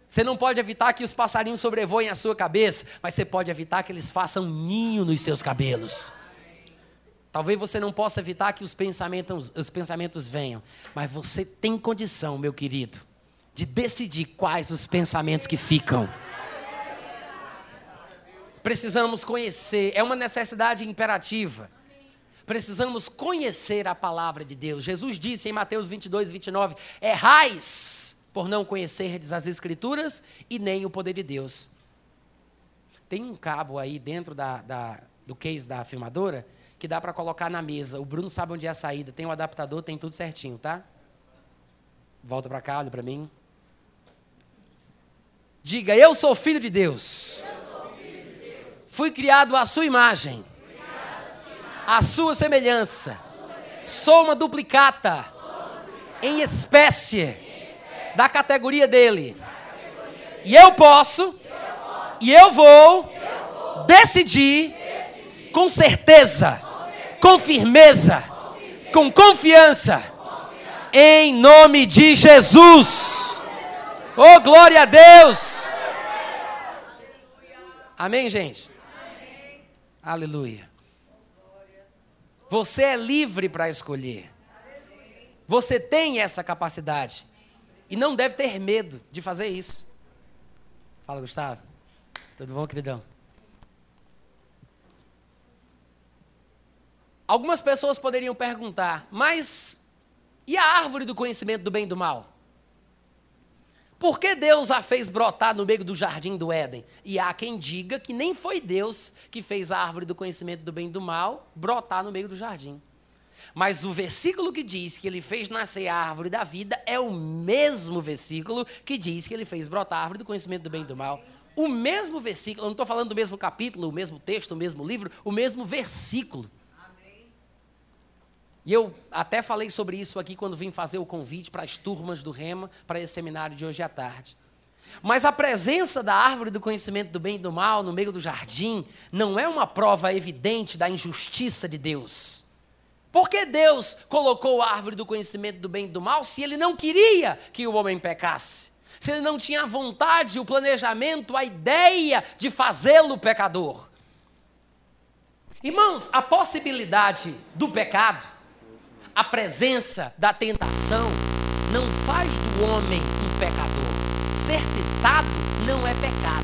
Você não pode evitar que os passarinhos sobrevoem a sua cabeça, mas você pode evitar que eles façam ninho nos seus cabelos. Talvez você não possa evitar que os pensamentos, os pensamentos venham, mas você tem condição, meu querido, de decidir quais os pensamentos que ficam. Precisamos conhecer, é uma necessidade imperativa. Precisamos conhecer a palavra de Deus. Jesus disse em Mateus 22, 29: Errais por não conhecerdes as Escrituras e nem o poder de Deus. Tem um cabo aí dentro da, da, do case da filmadora que dá para colocar na mesa. O Bruno sabe onde é a saída. Tem o um adaptador, tem tudo certinho, tá? Volta para cá, olha para mim. Diga, eu sou filho de Deus. Fui criado à sua imagem. À sua semelhança. Sou uma duplicata. Em espécie. Da categoria dele. E eu posso. E eu vou. Decidir. Com certeza. Com firmeza. Com confiança. Em nome de Jesus. Oh, glória a Deus! Amém, gente? Amém. Aleluia. Você é livre para escolher. Você tem essa capacidade. E não deve ter medo de fazer isso. Fala, Gustavo. Tudo bom, queridão? Algumas pessoas poderiam perguntar, mas e a árvore do conhecimento do bem e do mal? Por que Deus a fez brotar no meio do jardim do Éden? E há quem diga que nem foi Deus que fez a árvore do conhecimento do bem e do mal brotar no meio do jardim. Mas o versículo que diz que ele fez nascer a árvore da vida é o mesmo versículo que diz que ele fez brotar a árvore do conhecimento do bem e do mal. O mesmo versículo, eu não estou falando do mesmo capítulo, o mesmo texto, o mesmo livro, o mesmo versículo. E eu até falei sobre isso aqui quando vim fazer o convite para as turmas do Rema, para esse seminário de hoje à tarde. Mas a presença da árvore do conhecimento do bem e do mal no meio do jardim não é uma prova evidente da injustiça de Deus. Por que Deus colocou a árvore do conhecimento do bem e do mal se ele não queria que o homem pecasse? Se ele não tinha a vontade, o planejamento, a ideia de fazê-lo pecador? Irmãos, a possibilidade do pecado a presença da tentação não faz do homem um pecador. Ser tentado não é pecado.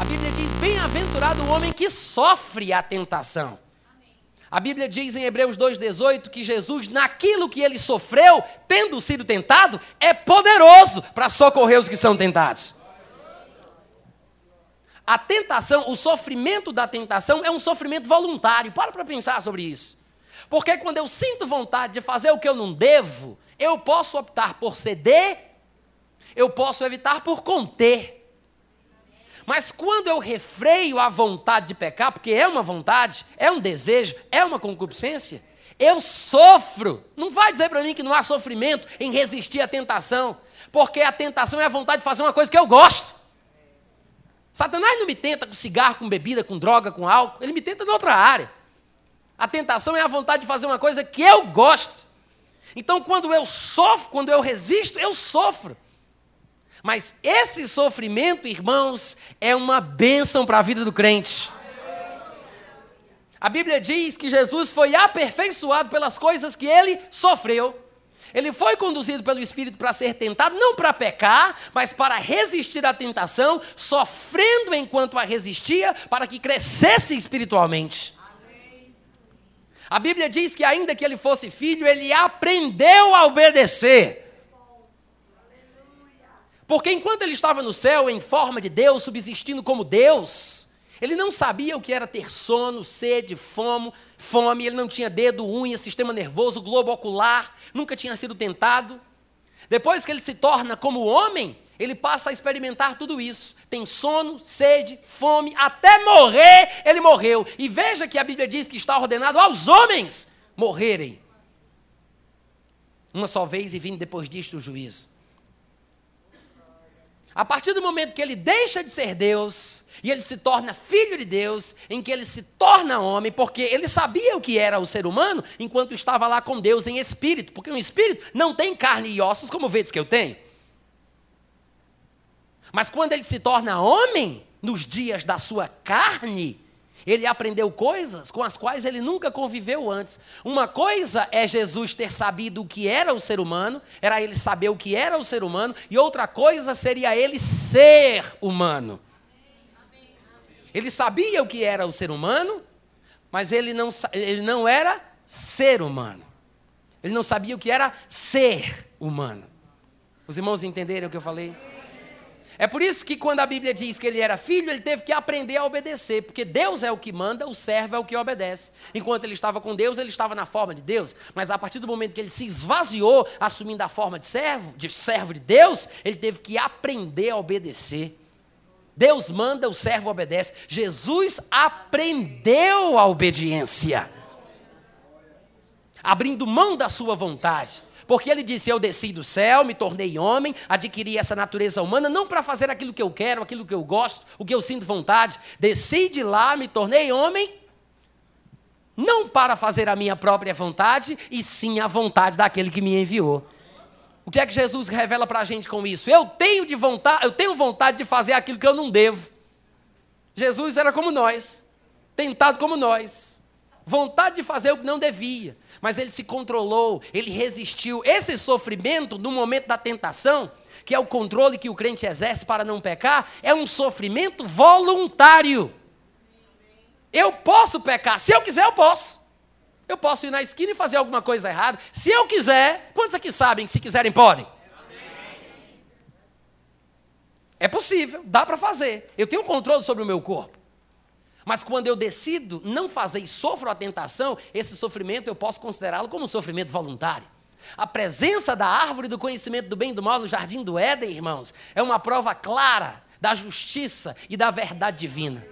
A Bíblia diz: bem-aventurado o homem que sofre a tentação. A Bíblia diz em Hebreus 2,18 que Jesus, naquilo que ele sofreu, tendo sido tentado, é poderoso para socorrer os que são tentados. A tentação, o sofrimento da tentação é um sofrimento voluntário. Para para pensar sobre isso. Porque quando eu sinto vontade de fazer o que eu não devo, eu posso optar por ceder, eu posso evitar por conter. Mas quando eu refreio a vontade de pecar, porque é uma vontade, é um desejo, é uma concupiscência, eu sofro. Não vai dizer para mim que não há sofrimento em resistir à tentação, porque a tentação é a vontade de fazer uma coisa que eu gosto. Satanás não me tenta com cigarro, com bebida, com droga, com álcool, ele me tenta em outra área. A tentação é a vontade de fazer uma coisa que eu gosto. Então, quando eu sofro, quando eu resisto, eu sofro. Mas esse sofrimento, irmãos, é uma bênção para a vida do crente. A Bíblia diz que Jesus foi aperfeiçoado pelas coisas que ele sofreu. Ele foi conduzido pelo Espírito para ser tentado, não para pecar, mas para resistir à tentação, sofrendo enquanto a resistia, para que crescesse espiritualmente. A Bíblia diz que, ainda que ele fosse filho, ele aprendeu a obedecer. Porque enquanto ele estava no céu, em forma de Deus, subsistindo como Deus, ele não sabia o que era ter sono, sede, fome, fome, ele não tinha dedo, unha, sistema nervoso, globo ocular, nunca tinha sido tentado. Depois que ele se torna como homem, ele passa a experimentar tudo isso. Tem sono, sede, fome, até morrer, ele morreu. E veja que a Bíblia diz que está ordenado aos homens morrerem. Uma só vez e vindo depois disto o juízo. A partir do momento que ele deixa de ser Deus e ele se torna filho de Deus, em que ele se torna homem, porque ele sabia o que era o ser humano enquanto estava lá com Deus em espírito, porque um espírito não tem carne e ossos como vedes que eu tenho. Mas quando ele se torna homem, nos dias da sua carne, ele aprendeu coisas com as quais ele nunca conviveu antes. Uma coisa é Jesus ter sabido o que era o ser humano, era ele saber o que era o ser humano, e outra coisa seria ele ser humano. Ele sabia o que era o ser humano, mas ele não, ele não era ser humano. Ele não sabia o que era ser humano. Os irmãos entenderam o que eu falei? É por isso que quando a Bíblia diz que ele era filho, ele teve que aprender a obedecer, porque Deus é o que manda, o servo é o que obedece. Enquanto ele estava com Deus, ele estava na forma de Deus, mas a partir do momento que ele se esvaziou, assumindo a forma de servo, de servo de Deus, ele teve que aprender a obedecer. Deus manda, o servo obedece. Jesus aprendeu a obediência, abrindo mão da sua vontade. Porque ele disse: Eu desci do céu, me tornei homem, adquiri essa natureza humana, não para fazer aquilo que eu quero, aquilo que eu gosto, o que eu sinto vontade. Desci de lá, me tornei homem, não para fazer a minha própria vontade, e sim a vontade daquele que me enviou. O que é que Jesus revela para a gente com isso? Eu tenho de vontade, eu tenho vontade de fazer aquilo que eu não devo. Jesus era como nós, tentado como nós, vontade de fazer o que não devia, mas ele se controlou, ele resistiu. Esse sofrimento, no momento da tentação, que é o controle que o crente exerce para não pecar, é um sofrimento voluntário. Eu posso pecar, se eu quiser, eu posso. Eu posso ir na esquina e fazer alguma coisa errada. Se eu quiser, quantos aqui sabem que se quiserem podem? É possível, dá para fazer. Eu tenho controle sobre o meu corpo. Mas quando eu decido não fazer e sofro a tentação, esse sofrimento eu posso considerá-lo como um sofrimento voluntário. A presença da árvore do conhecimento do bem e do mal no jardim do Éden, irmãos, é uma prova clara da justiça e da verdade divina.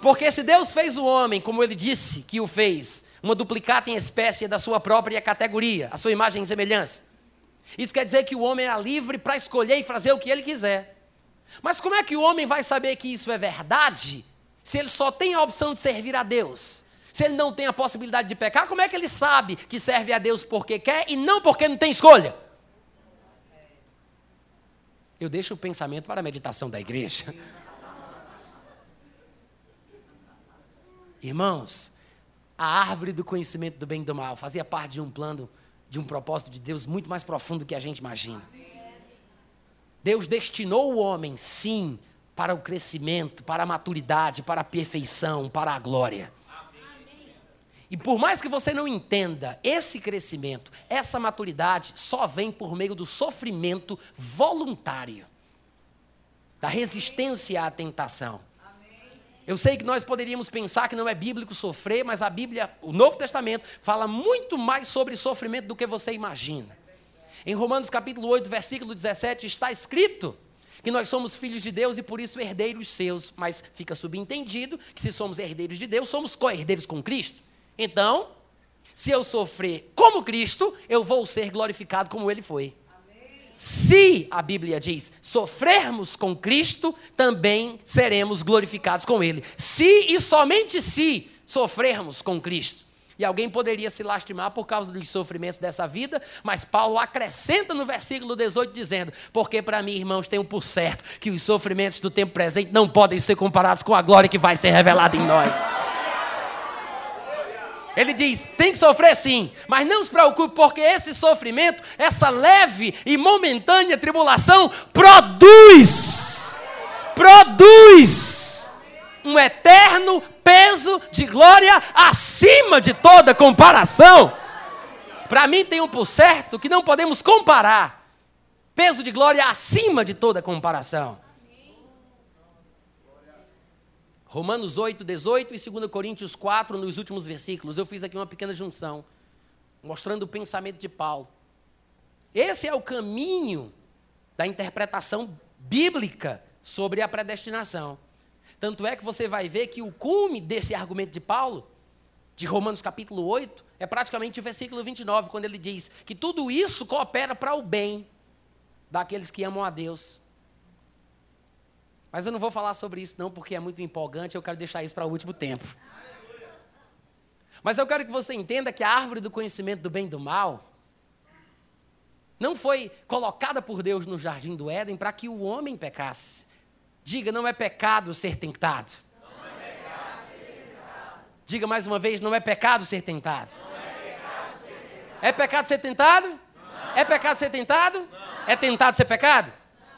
Porque se Deus fez o homem, como ele disse que o fez, uma duplicata em espécie da sua própria categoria, a sua imagem e semelhança. Isso quer dizer que o homem era livre para escolher e fazer o que ele quiser. Mas como é que o homem vai saber que isso é verdade se ele só tem a opção de servir a Deus? Se ele não tem a possibilidade de pecar, como é que ele sabe que serve a Deus porque quer e não porque não tem escolha? Eu deixo o pensamento para a meditação da igreja. Irmãos, a árvore do conhecimento do bem e do mal fazia parte de um plano, de um propósito de Deus muito mais profundo do que a gente imagina. Deus destinou o homem, sim, para o crescimento, para a maturidade, para a perfeição, para a glória. E por mais que você não entenda, esse crescimento, essa maturidade só vem por meio do sofrimento voluntário, da resistência à tentação. Eu sei que nós poderíamos pensar que não é bíblico sofrer, mas a Bíblia, o Novo Testamento, fala muito mais sobre sofrimento do que você imagina. Em Romanos capítulo 8, versículo 17, está escrito que nós somos filhos de Deus e por isso herdeiros seus, mas fica subentendido que se somos herdeiros de Deus, somos co-herdeiros com Cristo. Então, se eu sofrer como Cristo, eu vou ser glorificado como ele foi. Se, a Bíblia diz, sofrermos com Cristo, também seremos glorificados com Ele. Se e somente se sofrermos com Cristo. E alguém poderia se lastimar por causa dos sofrimentos dessa vida, mas Paulo acrescenta no versículo 18 dizendo: Porque para mim, irmãos, tenho por certo que os sofrimentos do tempo presente não podem ser comparados com a glória que vai ser revelada em nós. Ele diz: tem que sofrer sim, mas não se preocupe, porque esse sofrimento, essa leve e momentânea tribulação, produz, produz um eterno peso de glória acima de toda comparação. Para mim, tem um por certo que não podemos comparar peso de glória acima de toda comparação. Romanos 8, 18 e 2 Coríntios 4, nos últimos versículos. Eu fiz aqui uma pequena junção, mostrando o pensamento de Paulo. Esse é o caminho da interpretação bíblica sobre a predestinação. Tanto é que você vai ver que o cume desse argumento de Paulo, de Romanos capítulo 8, é praticamente o versículo 29, quando ele diz que tudo isso coopera para o bem daqueles que amam a Deus mas eu não vou falar sobre isso não, porque é muito empolgante, eu quero deixar isso para o último tempo. Mas eu quero que você entenda que a árvore do conhecimento do bem e do mal não foi colocada por Deus no jardim do Éden para que o homem pecasse. Diga, não é pecado ser tentado. Diga mais uma vez, não é pecado ser tentado. É pecado ser tentado? É pecado ser tentado? É tentado ser pecado?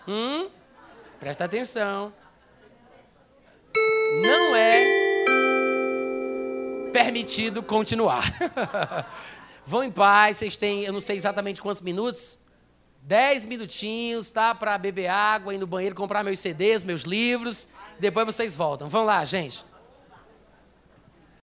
Hum? Presta atenção. Não é permitido continuar. Vão em paz, vocês têm, eu não sei exatamente quantos minutos, dez minutinhos, tá? Para beber água, ir no banheiro, comprar meus CDs, meus livros. Depois vocês voltam. Vão lá, gente.